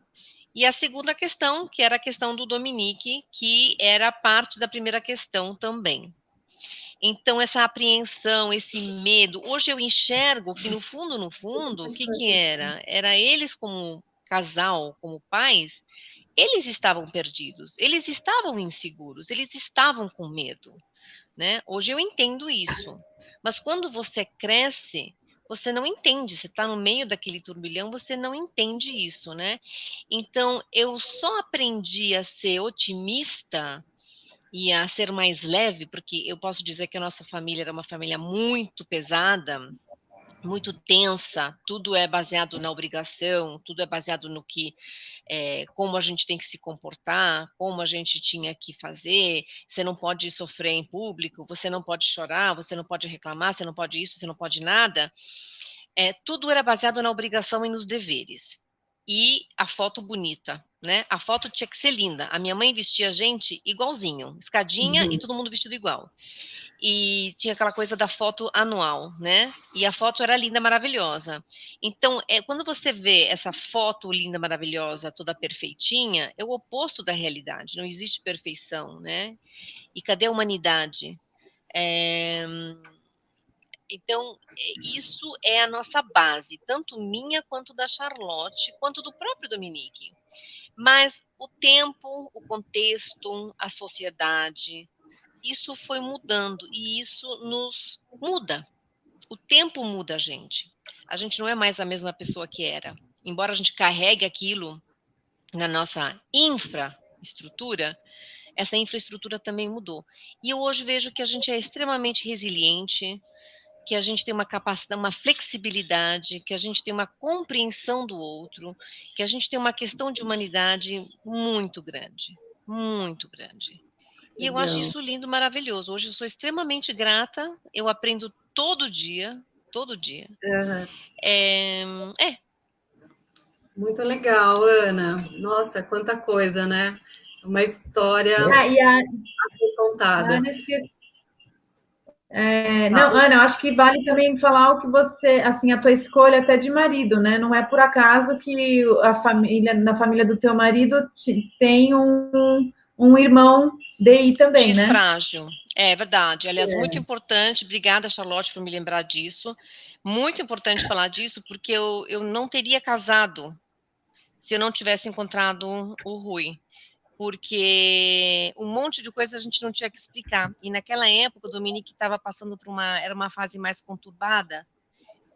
E a segunda questão, que era a questão do Dominique, que era parte da primeira questão também. Então, essa apreensão, esse medo, hoje eu enxergo que no fundo, no fundo, o que, que era? Era eles como casal, como pais, eles estavam perdidos, eles estavam inseguros, eles estavam com medo, né? Hoje eu entendo isso. Mas quando você cresce, você não entende, você está no meio daquele turbilhão, você não entende isso, né? Então, eu só aprendi a ser otimista e a ser mais leve, porque eu posso dizer que a nossa família era uma família muito pesada, muito tensa, tudo é baseado na obrigação, tudo é baseado no que, é, como a gente tem que se comportar, como a gente tinha que fazer, você não pode sofrer em público, você não pode chorar, você não pode reclamar, você não pode isso, você não pode nada, é, tudo era baseado na obrigação e nos deveres. E a foto bonita, né? A foto tinha que ser linda. A minha mãe vestia a gente igualzinho, escadinha uhum. e todo mundo vestido igual e tinha aquela coisa da foto anual, né? E a foto era linda, maravilhosa. Então, é, quando você vê essa foto linda, maravilhosa, toda perfeitinha, é o oposto da realidade. Não existe perfeição, né? E cadê a humanidade? É, então, é, isso é a nossa base, tanto minha quanto da Charlotte, quanto do próprio Dominique. Mas o tempo, o contexto, a sociedade, isso foi mudando e isso nos muda. O tempo muda a gente. A gente não é mais a mesma pessoa que era. Embora a gente carregue aquilo na nossa infraestrutura, essa infraestrutura também mudou. E eu hoje vejo que a gente é extremamente resiliente, que a gente tem uma capacidade, uma flexibilidade, que a gente tem uma compreensão do outro, que a gente tem uma questão de humanidade muito grande, muito grande. E eu acho isso lindo, maravilhoso. Hoje eu sou extremamente grata, eu aprendo todo dia, todo dia. Uhum. É, é. Muito legal, Ana. Nossa, quanta coisa, né? Uma história ah, e a, contada. É, não, Ana, acho que vale também falar o que você, assim, a tua escolha até de marido, né? Não é por acaso que a família, na família do teu marido tem um, um irmão DI também, X né? frágil. É verdade. Aliás, é. muito importante. Obrigada, Charlotte, por me lembrar disso. Muito importante falar disso, porque eu, eu não teria casado se eu não tivesse encontrado o Rui. Porque um monte de coisa a gente não tinha que explicar. E naquela época, o Dominique estava passando por uma. Era uma fase mais conturbada.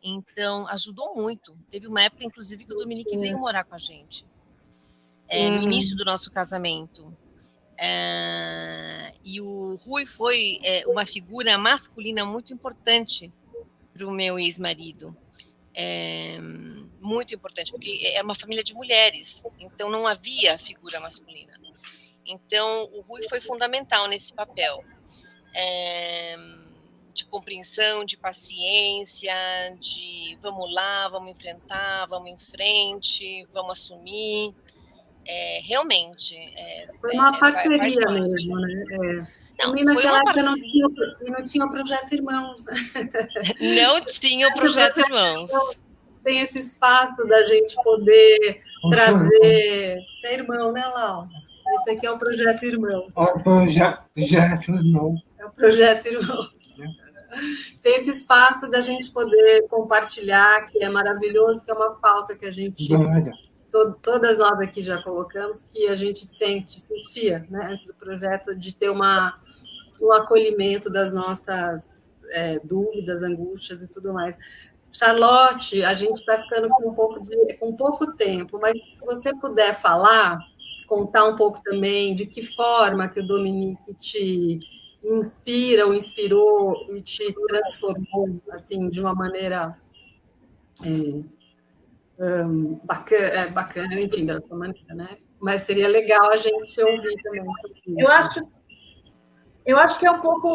Então, ajudou muito. Teve uma época, inclusive, que o Dominique Sim. veio morar com a gente. É, no início do nosso casamento. É, e o Rui foi é, uma figura masculina muito importante para o meu ex-marido. É, muito importante, porque é uma família de mulheres, então não havia figura masculina. Então, o Rui foi fundamental nesse papel. É, de compreensão, de paciência, de vamos lá, vamos enfrentar, vamos em frente, vamos assumir. É, realmente. É, foi uma é, parceria mesmo, né? É. Não, naquela época não tinha, não tinha o Projeto Irmãos. Não tinha o Projeto Irmãos. Tem esse espaço da gente poder trazer. Você é irmão, né, Laura? Esse aqui é o Projeto Irmãos. É o Projeto Irmão. É o Projeto Irmão. Tem esse espaço da gente poder compartilhar, que é maravilhoso, que é uma falta que a gente. To, todas nós aqui já colocamos, que a gente sente, sentia, né, antes do projeto, de ter uma, um acolhimento das nossas é, dúvidas, angústias e tudo mais. Charlotte, a gente está ficando com um pouco de, com pouco tempo, mas se você puder falar, contar um pouco também de que forma que o Dominique te inspira ou inspirou e te transformou assim de uma maneira é, um, bacana, é, bacana, enfim, dessa maneira, né? Mas seria legal a gente ouvir também. Eu acho, eu acho que é um pouco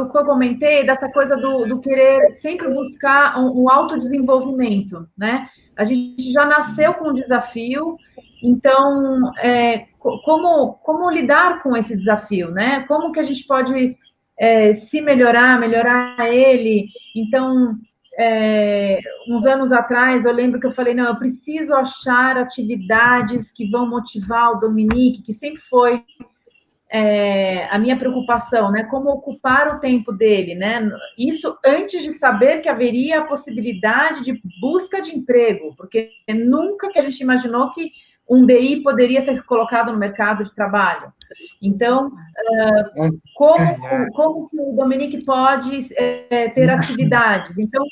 o que eu comentei dessa coisa do, do querer sempre buscar um, um autodesenvolvimento, né? A gente já nasceu com um desafio, então, é, como, como lidar com esse desafio, né? Como que a gente pode é, se melhorar, melhorar ele? Então, é, uns anos atrás, eu lembro que eu falei, não, eu preciso achar atividades que vão motivar o Dominique, que sempre foi é, a minha preocupação, né? Como ocupar o tempo dele, né? Isso antes de saber que haveria a possibilidade de busca de emprego, porque nunca que a gente imaginou que um DI poderia ser colocado no mercado de trabalho. Então, uh, como, como que o Dominique pode é, ter atividades? Então,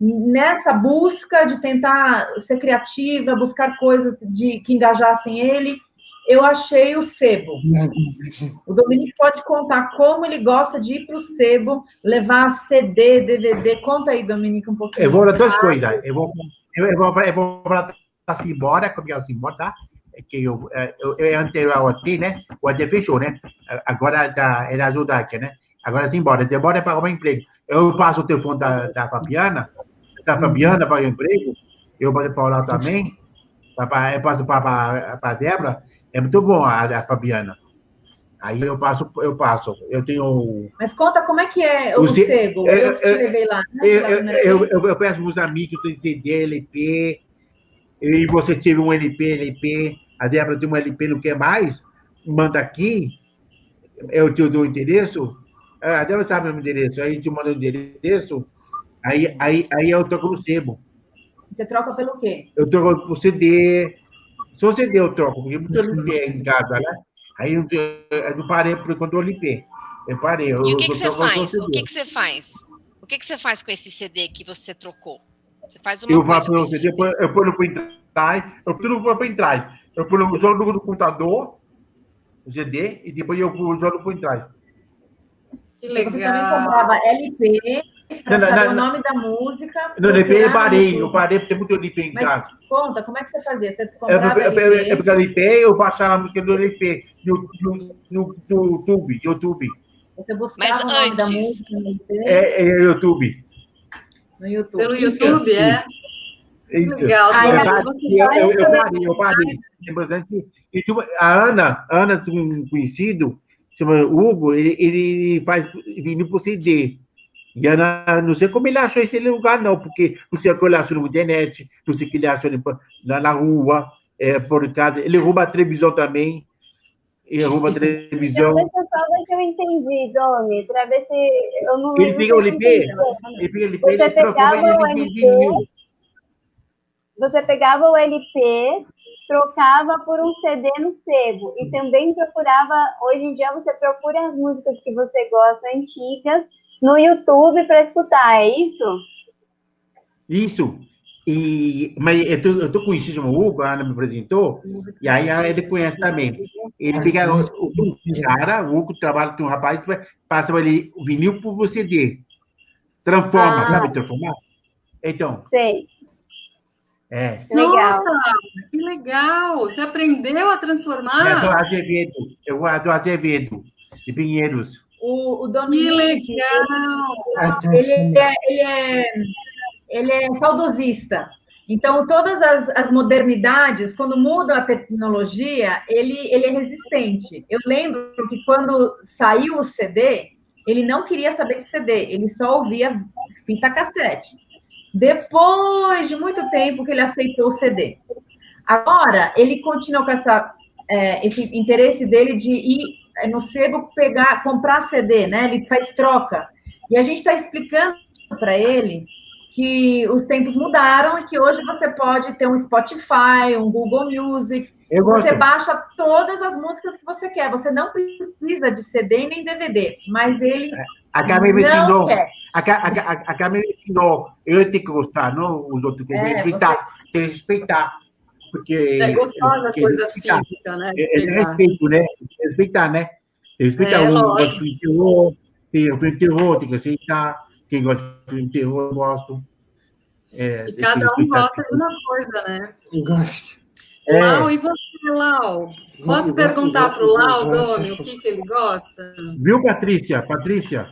nessa busca de tentar ser criativa, buscar coisas de, que engajassem ele, eu achei o sebo. O Dominique pode contar como ele gosta de ir para o sebo, levar CD, DVD. Conta aí, Dominique, um pouquinho. Eu vou para duas coisas. Eu vou, eu, vou, eu vou para assim embora, como eu assim embora, tá? Que eu, eu, eu anterior ao AT, né? O AT fechou, né? Agora tá, ele ajuda aqui, né? Agora sim. Embora é para arrumar emprego. Eu passo o telefone da, da Fabiana, da Fabiana para o emprego, eu passo para lá também, eu passo para a Débora, é muito bom a, a Fabiana. Aí eu passo, eu passo. Eu tenho. Mas conta como é que é o, o sebo. Eu, eu, te levei lá. Né, eu, eu, eu, eu, peço para os amigos tem CD, LP, e você teve um LP, LP, a Débora tem um LP, não quer mais, manda aqui, eu te dou o endereço, ah, a Débora sabe o meu endereço, aí te manda o endereço, aí, aí, aí eu troco no sebo. Você troca pelo quê? Eu troco por CD, só CD eu troco, porque muita não tem em casa, né? Aí eu, eu não parei por enquanto eu limpei. Eu parei. Eu, e o que, que você faz? O que, que você faz? O que, que você faz com esse CD que você trocou? Você faz uma eu faço o CD, eu ponho no pendrive, eu ponho no pendrive, eu ponho, jogo no computador, o CD, e depois eu jogo no pendrive. Que legal. Você também comprava LP, para saber o nome da música. No LP eu parei, eu parei porque tem muito LP em Mas casa. Conta, como é que você fazia? Você comprava eu, eu, LP? Eu pegava LP, eu baixava a música do LP no, no, no, no YouTube, YouTube. Você buscava Mas o nome antes. da música no LP? É, é YouTube. No YouTube. Pelo YouTube, é. Isso. Legal. Eu, eu, eu, parei, eu parei. E, a Ana, Ana, um conhecido, chama Hugo, ele, ele faz vindo por CD. E Ana, não sei como ele achou esse lugar, não, porque não sei o que ele achou na internet, não sei o que ele achou na, na rua, é, por casa. Ele rouba a televisão também. Ele rouba a televisão. Deixa eu só ver se eu entendi, Domi, para ver se eu não Ele pega o LP, ele pega o LP, ele transforma ele em Você pegava o LP, trocava por um CD no sebo e também procurava, hoje em dia você procura as músicas que você gosta antigas no YouTube para escutar, é isso? Isso. E, mas eu tô, eu tô conhecido o Hugo, a Ana me apresentou, e aí ele conhece também. Ele pega o, o cara, o Hugo trabalha com um rapaz, passa ele o vinil por você CD. Transforma, ah. sabe transformar? Então. Sei. É. Legal. Nossa, que legal! Você aprendeu a É do transformar? Azevedo. Eu do Azevedo, de Pinheiros. O, o Que Dominique, legal! ele é, ele é, ele é saudosista. Então, todas as, as modernidades, quando muda a tecnologia, ele, ele é resistente. Eu lembro que quando saiu o CD, ele não queria saber de CD, ele só ouvia fita cassete. Depois de muito tempo que ele aceitou o CD. Agora, ele continua com essa, é, esse interesse dele de ir é, no sebo pegar, comprar CD, né? Ele faz troca. E a gente está explicando para ele que os tempos mudaram e que hoje você pode ter um Spotify, um Google Music, você baixa todas as músicas que você quer. Você não precisa de CD nem DVD, mas ele A Carmen me ensinou. quer. A, Ca- a, Ca- a Carmen me ensinou. Eu tenho que gostar, não os outros. Tem que É, respeitar. Tem que respeitar. Porque. É gostosa porque coisa respeitar. física, né? É, é respeito, né? Tem que respeitar, né? Tem que respeitar É, de filme de terror, tem o filme de terror, tem que aceitar. Quem gosta de filme de terror, eu gosto. É, E cada um gosta de uma coisa, né? Gosto. É. Lau, e você, Lau? Posso Eu perguntar para o Lau. Domi, o que, que ele gosta? Viu, Patrícia? Patrícia?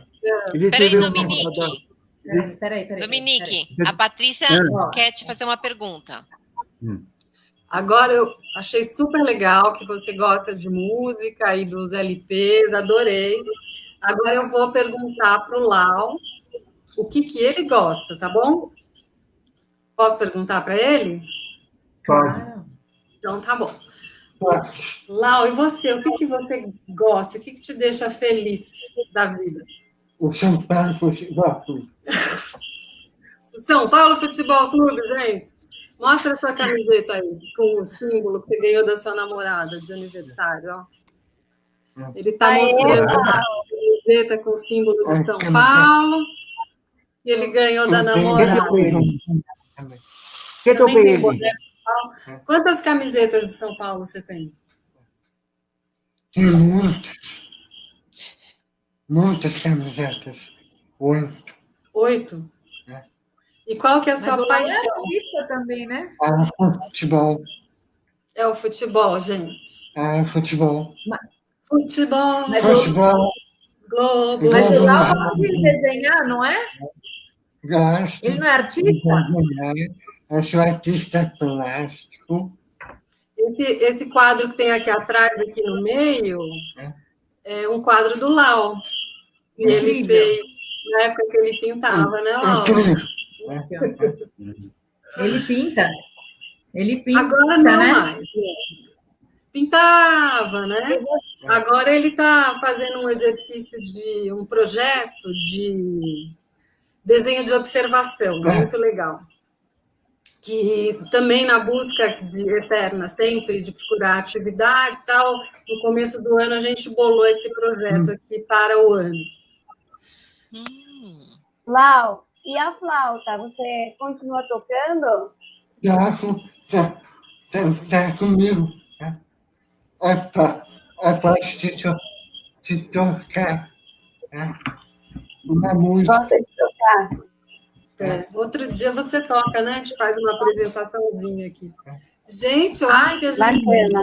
Ele Peraí, escreveu uma- Dominique. Peraí, peraí, peraí. Dominique, peraí. a Patrícia Ah. quer te fazer uma pergunta. Agora eu achei super legal que você gosta de música e dos LPs, adorei. Agora eu vou perguntar para o Lau o que, que ele gosta, tá bom? Posso perguntar para ele? Pode. Claro. Então tá bom. Lau, e você? O que, que você gosta? O que, que te deixa feliz da vida? O São Paulo Futebol Clube. São Paulo Futebol Clube, gente. Mostra a sua camiseta aí, com o símbolo que você ganhou da sua namorada de aniversário, ó. Ele está mostrando a camiseta com o símbolo de São. Paulo. E ele ganhou da namorada. Que Paulo. Quantas camisetas de São Paulo você tem? Tem muitas. Muitas camisetas. Oito. Oito? É. E qual que é a Mas sua Lau é paixão? artista também, né? Ah, futebol. É o futebol, gente. Ah, futebol. Futebol, Mas Futebol. Globo. Mas o Lau gosta de desenhar, não é? Gosto. Ele não é artista? Eu sou artista plástico. Esse, esse quadro que tem aqui atrás, aqui no meio, é um quadro do Lau. E ele Incrível. fez na época que ele pintava, né, Lau? Incrível. Ele pinta. Ele pinta, Agora não né? mais. Pintava, né? Agora ele está fazendo um exercício de um projeto de desenho de observação, muito legal. Que também na busca de eterna, sempre de procurar atividades tal, no começo do ano a gente bolou esse projeto aqui para o ano. Hum, Lau, e a flauta? Você continua tocando? Toco, tá, tá, tá comigo. tá? É pra, é pra te, to- te tocar tá? uma música. Gosta de tocar? É, outro dia você toca, né? A gente faz uma apresentaçãozinha aqui. Gente, eu acho que a gente. Bacana.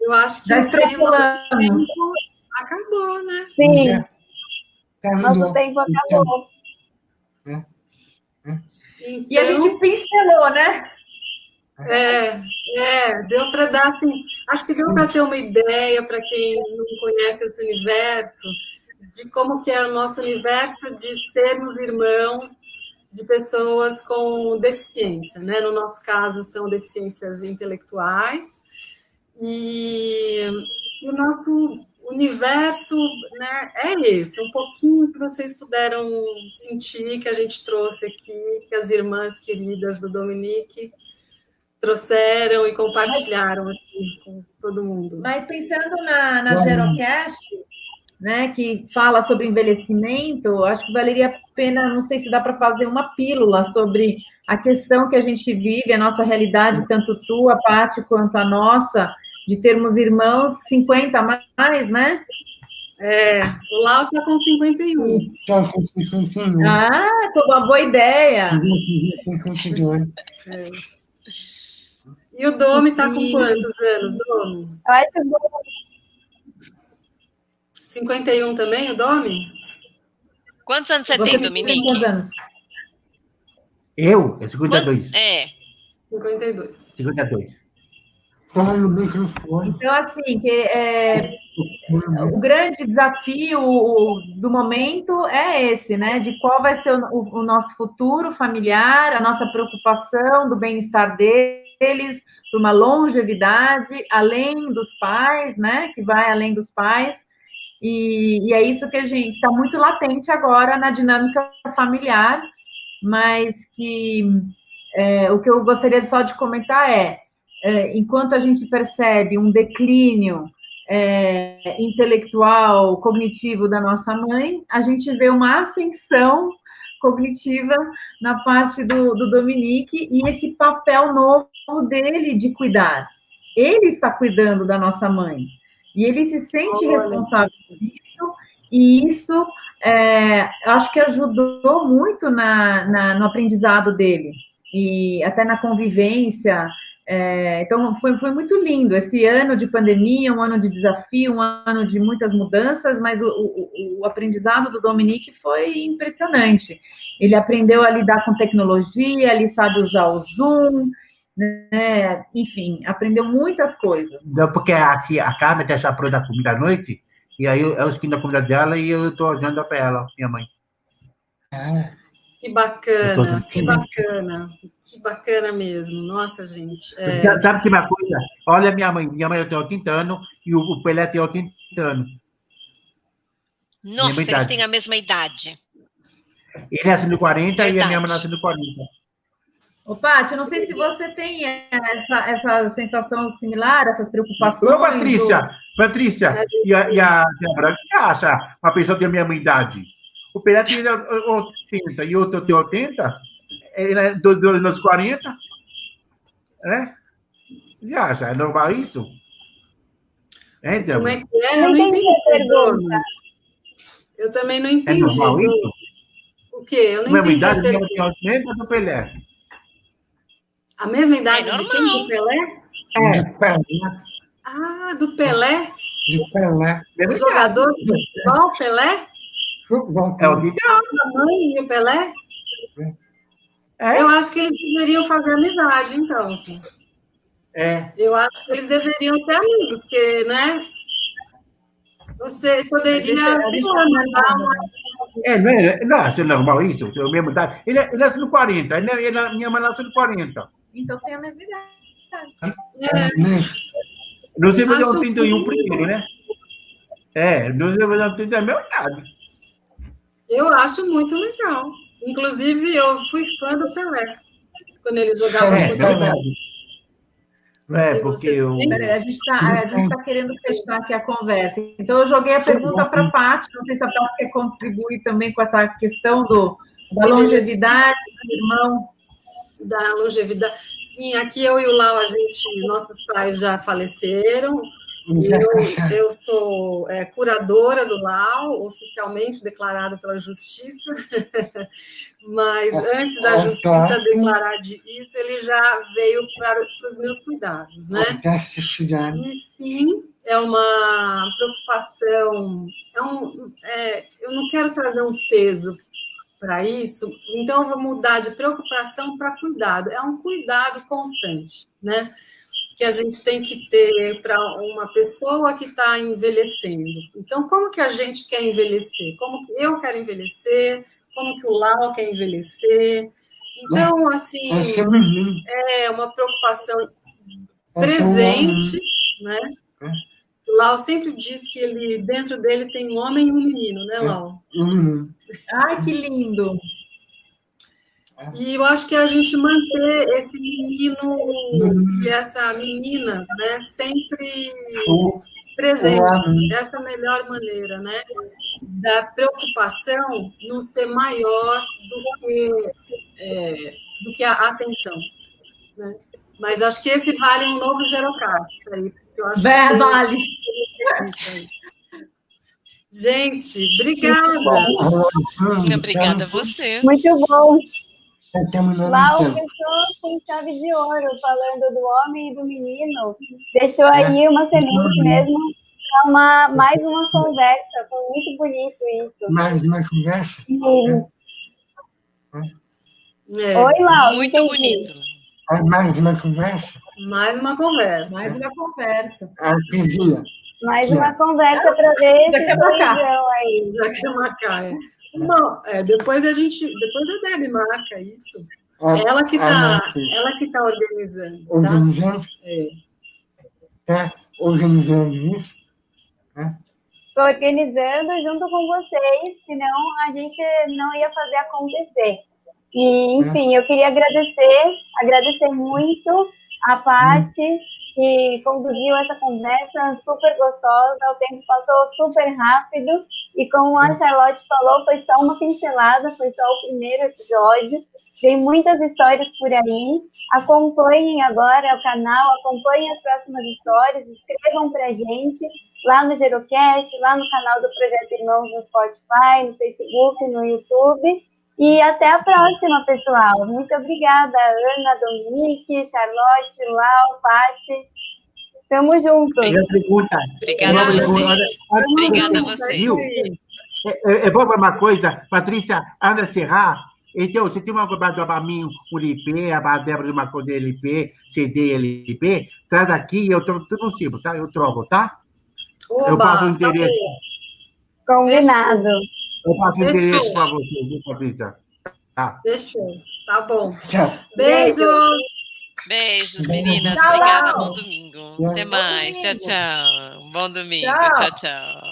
Eu acho que Já o extrapolamos. acabou, né? Sim, Já nosso tempo acabou. Então, E a gente pincelou, né? é, é, deu para dar assim, acho que deu para ter uma ideia para quem não conhece esse universo de como que é o nosso universo de sermos irmãos de pessoas com deficiência, né? No nosso caso são deficiências intelectuais e, e o nosso universo, né? É esse, um pouquinho que vocês puderam sentir que a gente trouxe aqui, que as irmãs queridas do Dominique trouxeram e compartilharam aqui com todo mundo. Mas pensando na, na Gerocast, né, que fala sobre envelhecimento, acho que valeria a pena, não sei se dá para fazer uma pílula sobre a questão que a gente vive, a nossa realidade, tanto tua, Paty, quanto a nossa, de termos irmãos 50 a mais, né? É, o Lau está com 51. Tá com 51. Ah, foi uma boa ideia. Tem 52. É. E o Domi está com quantos anos, Domi? Acho bom. 51 também, o Domi? Quantos anos você, Você tem, tem Dominique? quantos anos? Eu? É 52. É. 52. 52. Então, assim, que, é, o grande desafio do momento é esse, né? De qual vai ser o, o- nosso futuro familiar, a nossa preocupação do bem-estar deles, por uma longevidade além dos pais, né? Que vai além dos pais. E, e é isso que a gente está muito latente agora na dinâmica familiar, mas que é, o que eu gostaria só de comentar é, é, enquanto a gente percebe um declínio é, intelectual, cognitivo da nossa mãe, a gente vê uma ascensão cognitiva na parte do, do Dominique e esse papel novo dele de cuidar. Ele está cuidando da nossa mãe e ele se sente Olha. responsável por isso e isso é, acho que ajudou muito na, na- no aprendizado dele e até na convivência. É, então, foi, foi muito lindo esse ano de pandemia, um ano de desafio, um ano de muitas mudanças, mas o, o- o aprendizado do Dominique foi impressionante. Ele aprendeu a lidar com tecnologia, ele sabe usar o Zoom, né? enfim, aprendeu muitas coisas. Não, porque aqui a Carmen deixa pronta a comida à noite, e aí eu, eu esquino a comida dela e eu estou dando para ela, minha mãe. Ah, Que bacana, que bacana. Que bacana mesmo. Nossa, gente. É, Sa- Sabe que uma coisa? Olha minha mãe, minha mãe tem 80 anos e o, Pelé tem 80 anos. Nossa, eles têm a mesma idade. Ele nasceu no 40 e a minha Verdade. mãe nasceu no 40. Ô, Paty, eu não sei se você tem essa, essa sensação similar, essas preocupações. Ô, Patrícia, Patrícia, É. e a, e a o que você acha uma pessoa tem a minha idade? O Pelé tem 80 e o outro tem 80? Ele é dos meus 40? É? Você acha? É normal isso? É, como Débora? é que é? Eu Não entendi a pergunta. Eu também não É entendi. normal isso? O quê? Eu não A mesma entendi. a idade, pergunta. mãe tem 80 do Pelé. A mesma idade É de quem? Do Pelé? De Pelé, Ah, do Pelé? de Pelé. O jogador de futebol, Pelé? É o que A mãe e o Pelé? é. Eu acho que eles deveriam fazer amizade, então. É. Eu acho que eles deveriam ser amigos, porque, né? Você poderia, lá, tá mandar uma. É, não é, não acha normal isso? É a mesma idade. Ele, ele nasceu no 40, ele, ele, minha mãe nasceu no 40. Então tem a mesma idade. É, Não sei fazer Acho um 31 primeiro, né? É, não sei fazer um 31 é a mesma idade. Eu acho muito legal. Inclusive, eu fui fã do Pelé quando ele jogava É, futebol. verdade. É, E porque eu. Peraí, a gente está querendo fechar aqui a conversa. Então, eu joguei a pergunta para a Paty, não sei se a Paty quer contribuir também com essa questão do, da longevidade do irmão. da longevidade. Sim, aqui eu e o Lau, a gente, nossos pais já faleceram. Eu, eu sou é, curadora do Lau, oficialmente declarado pela Justiça, mas antes da Justiça declarar de isso, ele já veio para os meus cuidados, né? E sim, é uma preocupação, é um, é, eu não quero trazer um peso para isso, então eu vou mudar de preocupação para cuidado. É um cuidado constante, né? Que a gente tem que ter para uma pessoa que está envelhecendo. Então, como que a gente quer envelhecer? Como que eu quero envelhecer? Como que o Lau quer envelhecer? Então, assim, é uma preocupação presente, né? O Lau sempre diz que ele dentro dele tem um homem e um menino, né, Lau? Ai, que lindo! E eu acho que a gente manter esse menino e essa menina, né, sempre presente, essa é melhor maneira, né, da preocupação não ser maior do que é, do que a atenção, né? Mas acho que esse vale um novo Gerocast aí, porque eu acho que tem- Vale! Gente, obrigada. Obrigada a você. Muito bom. Tempo. fechou com chave de ouro, falando do homem e do menino. Deixou aí uma semente mesmo para uma, mais uma conversa. Foi muito bonito isso. Mais uma conversa. E- É, Oi, Lau. Muito entendi. bonito. É mais uma conversa. mais uma conversa. Mais uma conversa. A poesia. Mais uma conversa para ver Já esse aí. Já quer marcar, é. Bom, é, depois a gente, depois a Debbie marca isso. A, Ela que a tá, nossa ela que tá organizando, tá? organizando, É. tá organizando isso. Estou organizando junto com vocês, senão a gente não ia fazer acontecer. E, enfim, eu queria agradecer, agradecer muito a Paty, que conduziu essa conversa super gostosa, o tempo passou super rápido, e como a Charlotte falou, foi só uma pincelada, foi só o primeiro episódio, tem muitas histórias por aí, acompanhem agora o canal, acompanhem as próximas histórias, escrevam pra gente, lá no Gerocast, lá no canal do Projeto Irmãos no Spotify, no Facebook, no YouTube. E até a próxima, pessoal. Muito obrigada, Ana, Dominique, Charlotte, Lau, Paty. Tamo junto. Uma pergunta. Obrigada a você. Obrigada a você. É, bom para uma coisa, Patrícia, Ana Serrar, então, você tem uma coisa para mim, o LP, a Débora de uma coisa de LP, CD LP, traz aqui, eu tô tudo no cima, tá? Eu troco, tá? eu Oba, passo o tá endereço. bom, Combinado. Eu passo o endereço para você, viu, Patrícia? Tá. fechou. Tá bom. Tchau. Beijo. Beijos, meninas. Tchau. Obrigada. Bom domingo. Tchau. Até mais. Tchau, tchau. Bom domingo. Tchau. Tchau, tchau.